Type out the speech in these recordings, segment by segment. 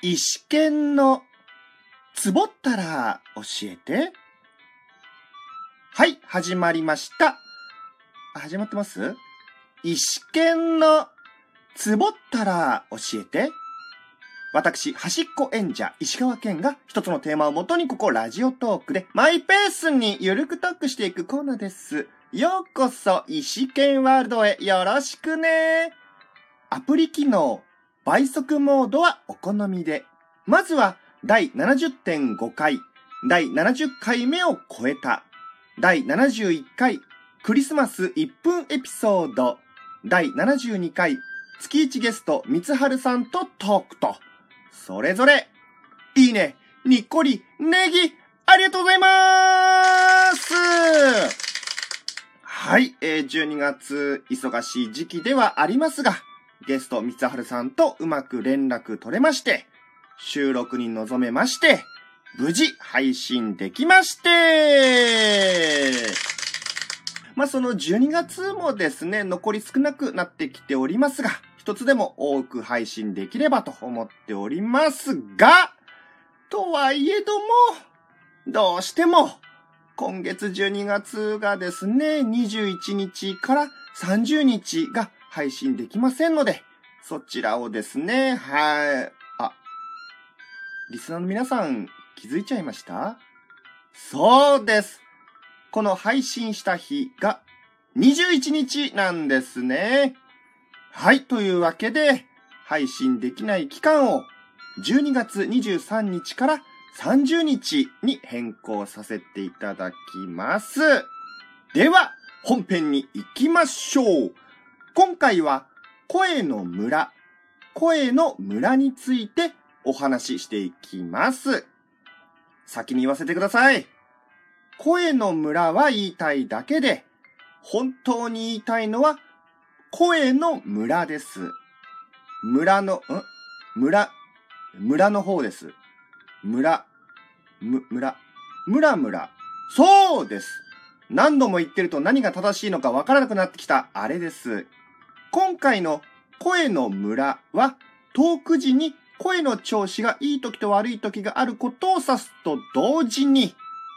石剣のつぼったら教えて。はい、始まりました。あ始まってます？石剣のつぼったら教えて。私、端っこ演者、石川県が一つのテーマをもとにここラジオトークでマイペースにゆるくトークしていくコーナーです。ようこそ石剣ワールドへよろしくね。アプリ機能、倍速モードはお好みで。まずは第70.5回、第70回目を超えた、第71回クリスマス1分エピソード、第72回月1ゲスト三春さんとトークと、それぞれ、いいね、にっこり、ネギ、ありがとうございます。はい、えー、12月、忙しい時期ではありますが、ゲスト三春さんとうまく連絡取れまして、収録に臨めまして、無事配信できまして、まあ、その12月もですね、残り少なくなってきておりますが、一つでも多く配信できればと思っておりますが、とはいえども、どうしても、今月12月がですね、21日から30日が配信できませんので、そちらをですね、はい、あ、リスナーの皆さん気づいちゃいました？そうです。この配信した日が21日なんですね。はい、というわけで、配信できない期間を12月23日から30日に変更させていただきます。では、本編に行きましょう。今回は、声の村、声の村についてお話ししていきます。先に言わせてください。声の村は言いたいだけで、本当に言いたいのは、声の村です。村の、ん？村、村の方です。村、む、村、村村。そうです。何度も言ってると何が正しいのかわからなくなってきたあれです。今回の声の村は、トーク時に声の調子がいい時と悪い時があることを指すと同時に、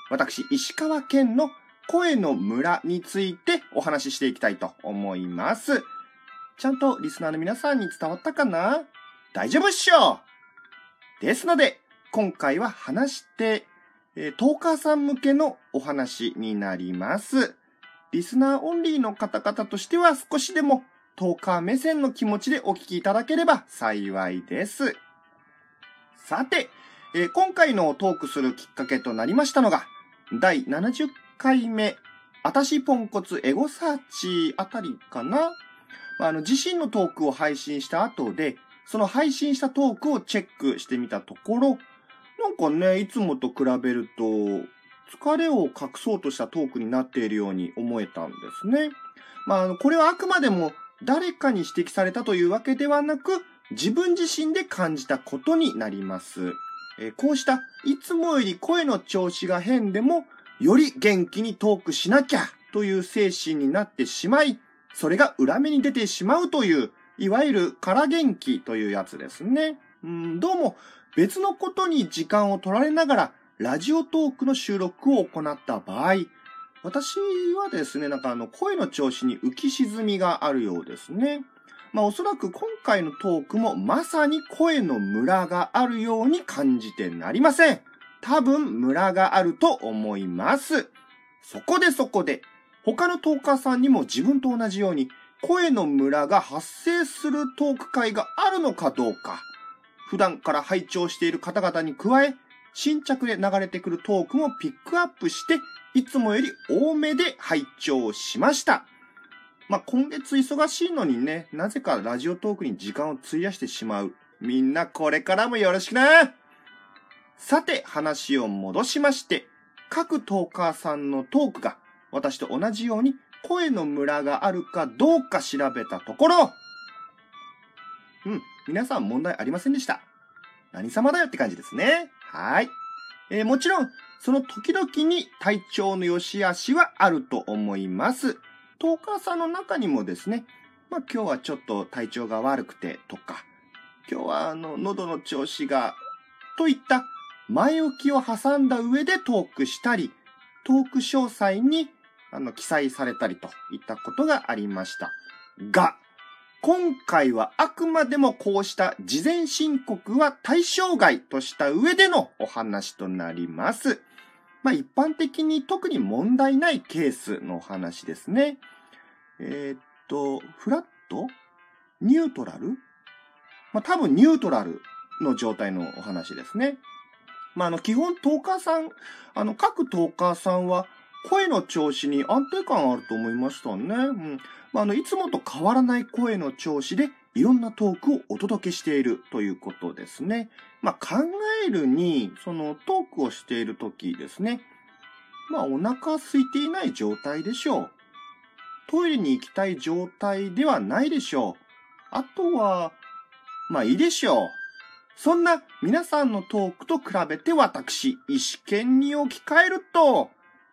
私、石川県の声の村についてお話ししていきたいと思います。ちゃんとリスナーの皆さんに伝わったかな？大丈夫っしょですので、今回は話して、えートーカーさん向けのお話になります。リスナーオンリーの方々としては少しでもトーカー目線の気持ちでお聞きいただければ幸いです。さて、えー今回のトークするきっかけとなりましたのが、第70回目、あたしポンコツエゴサーチあたりかなまあの、自身のトークを配信した後で、その配信したトークをチェックしてみたところ、なんかね、いつもと比べると、疲れを隠そうとしたトークになっているように思えたんですね。まあ、これはあくまでも誰かに指摘されたというわけではなく、自分自身で感じたことになります。えこうした、いつもより声の調子が変でも、より元気にトークしなきゃという精神になってしまい、それが裏目に出てしまうという、いわゆる空元気というやつですね。うん、どうも別のことに時間を取られながら、ラジオトークの収録を行った場合、私はですね、なんかあの、声の調子に浮き沈みがあるようですね。まあおそらく今回のトークもまさに声のムラがあるように感じてなりません。多分ムラがあると思います。そこでそこで、他のトーカーさんにも自分と同じように声のムラが発生するトーク会があるのかどうか、普段から拝聴している方々に加え、新着で流れてくるトークもピックアップして、いつもより多めで拝聴しました。まあ、今月忙しいのにね、なぜかラジオトークに時間を費やしてしまう。みんなこれからもよろしくなさて、話を戻しまして、各トーカーさんのトークが私と同じように声のムラがあるかどうか調べたところ、うん、皆さん問題ありませんでした。何様だよって感じですね。はい。えーもちろん、その時々に体調の良し悪しはあると思います。トーカーさんの中にもですね、まあ今日はちょっと体調が悪くてとか、今日はあの、喉の調子が、といった前置きを挟んだ上でトークしたり、トーク詳細にあの記載されたりといったことがありました。が、今回はあくまでもこうした事前申告は対象外とした上でのお話となります。まあ一般的に特に問題ないケースのお話ですね。えー、っと、フラット？ニュートラル？まあ多分ニュートラルの状態のお話ですね。まああの基本トーカーさん、あの各トーカーさんは声の調子に安定感あると思いましたね。うん。まあ、あの、いつもと変わらない声の調子で、いろんなトークをお届けしているということですね。まあ、考えるに、そのトークをしているときですね。まあ、お腹空いていない状態でしょう。トイレに行きたい状態ではないでしょう。あとは、まあいいでしょう。そんな皆さんのトークと比べて私、意思権に置き換えると、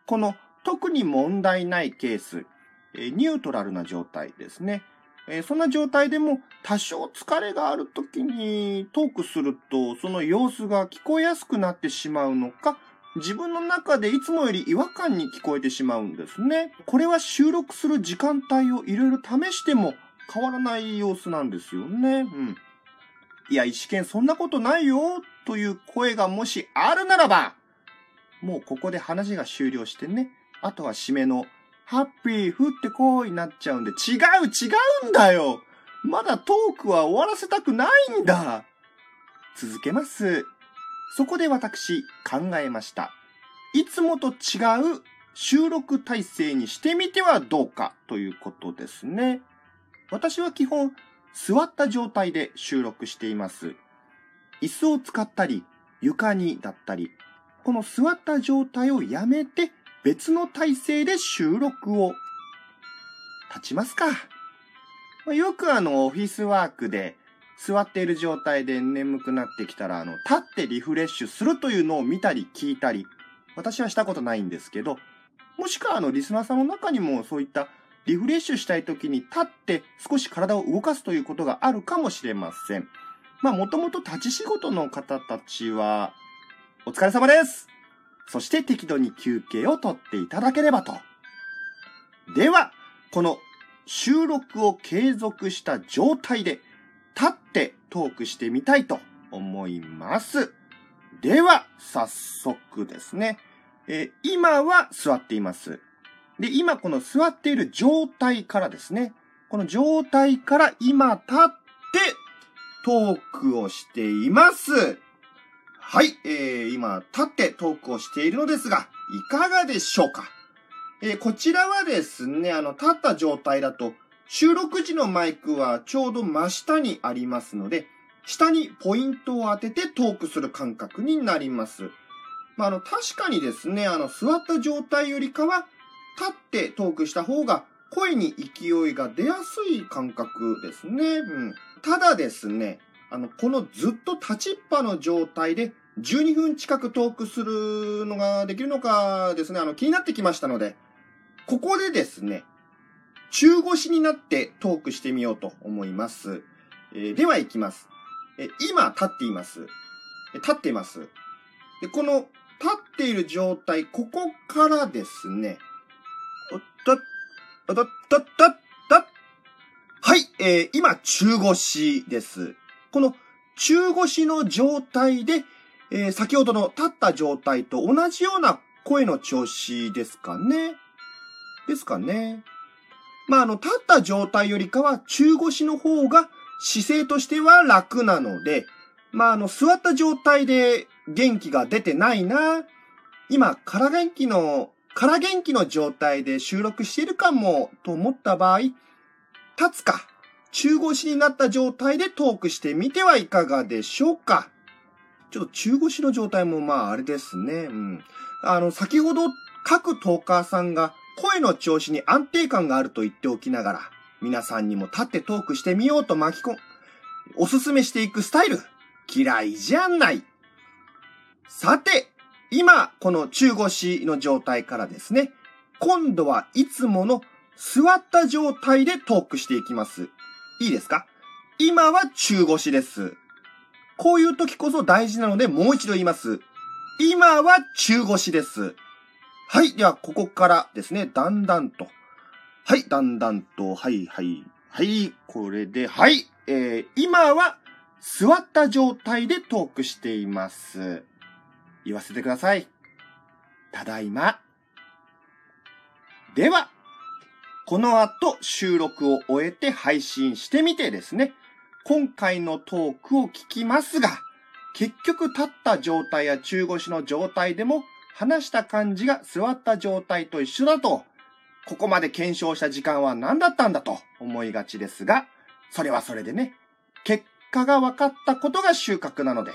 この特に問題ないケース、ニュートラルな状態ですね。そんな状態でも多少疲れがある時にトークするとその様子が聞こえやすくなってしまうのか、自分の中でいつもより違和感に聞こえてしまうんですね。これは収録する時間帯をいろいろ試しても変わらない様子なんですよね。うん。いや、石剣そんなことないよという声がもしあるならば、もうここで話が終了してね、あとは締めの、ハッピー、降ってこいになっちゃうんで、違う、違うんだよまだトークは終わらせたくないんだ続けます。そこで私、考えました。いつもと違う収録体制にしてみてはどうかということですね。私は基本、座った状態で収録しています。椅子を使ったり、床にだったり、この座った状態をやめて別の体勢で収録を。立ちますか。よくあのオフィスワークで座っている状態で眠くなってきたらあの立ってリフレッシュするというのを見たり聞いたり私はしたことないんですけどもしくはあのリスナーさんの中にもそういったリフレッシュしたい時に立って少し体を動かすということがあるかもしれません。まあもともと立ち仕事の方たちはお疲れ様ですそして適度に休憩をとっていただければと。では、この収録を継続した状態で立ってトークしてみたいと思います。では、早速ですね。え今は座っています。で、今この座っている状態からですね、この状態から今立ってトークをしています。はい、えー、今、立ってトークをしているのですが、いかがでしょうか？えー、こちらはですね、あの、立った状態だと、収録時のマイクはちょうど真下にありますので、下にポイントを当ててトークする感覚になります。まあ、あの、確かにですね、あの、座った状態よりかは、立ってトークした方が、声に勢いが出やすい感覚ですね。うん。ただですね、あの、このずっと立ちっぱの状態で12分近くトークするのができるのかですね、あの、気になってきましたので、ここでですね、中腰になってトークしてみようと思います。えー、では行きます。え今立っています。立っています。で、この立っている状態、ここからですね、おっと、おっとっとっとはい、えー、今中腰です。この中腰の状態で、えー、先ほどの立った状態と同じような声の調子ですかね。ですかね。まあ、あの、立った状態よりかは中腰の方が姿勢としては楽なので、まあ、あの、座った状態で元気が出てないな。今、空元気の、空元気の状態で収録しているかもと思った場合、立つか、中腰になった状態でトークしてみてはいかがでしょうか？ちょっと中腰の状態もまああれですね。うん。あの、先ほど各トーカーさんが声の調子に安定感があると言っておきながら、皆さんにも立ってトークしてみようと巻き込ん、おすすめしていくスタイル、嫌いじゃない。さて、今、この中腰の状態からですね、今度はいつもの座った状態でトークしていきます。いいですか？今は中腰です。こういう時こそ大事なのでもう一度言います。今は中腰です。はい。では、ここからですね、だんだんと。はい。だんだんと、はい、はい。はい。これで、はい。えー、今は座った状態でトークしています。言わせてください。ただいま。では、この後収録を終えて配信してみてですね、今回のトークを聞きますが、結局立った状態や中腰の状態でも話した感じが座った状態と一緒だと、ここまで検証した時間は何だったんだと思いがちですが、それはそれでね、結果が分かったことが収穫なので、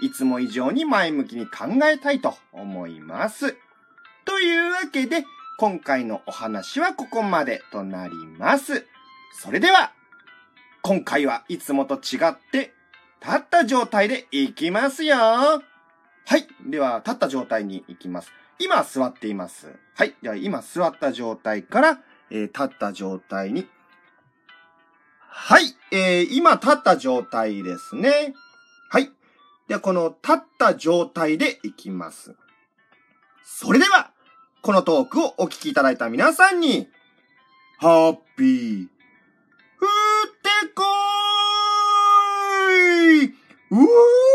いつも以上に前向きに考えたいと思います。というわけで、今回のお話はここまでとなります。それでは、今回はいつもと違って、立った状態でいきますよ。はい。では、立った状態に行きます。今座っています。はい。では、今座った状態から、えー、立った状態に。はい。えー、今立った状態ですね。はい。では、この立った状態でいきます。それでは、このトークをお聞きいただいた皆さんに、ハッピー、ふってこーい。うー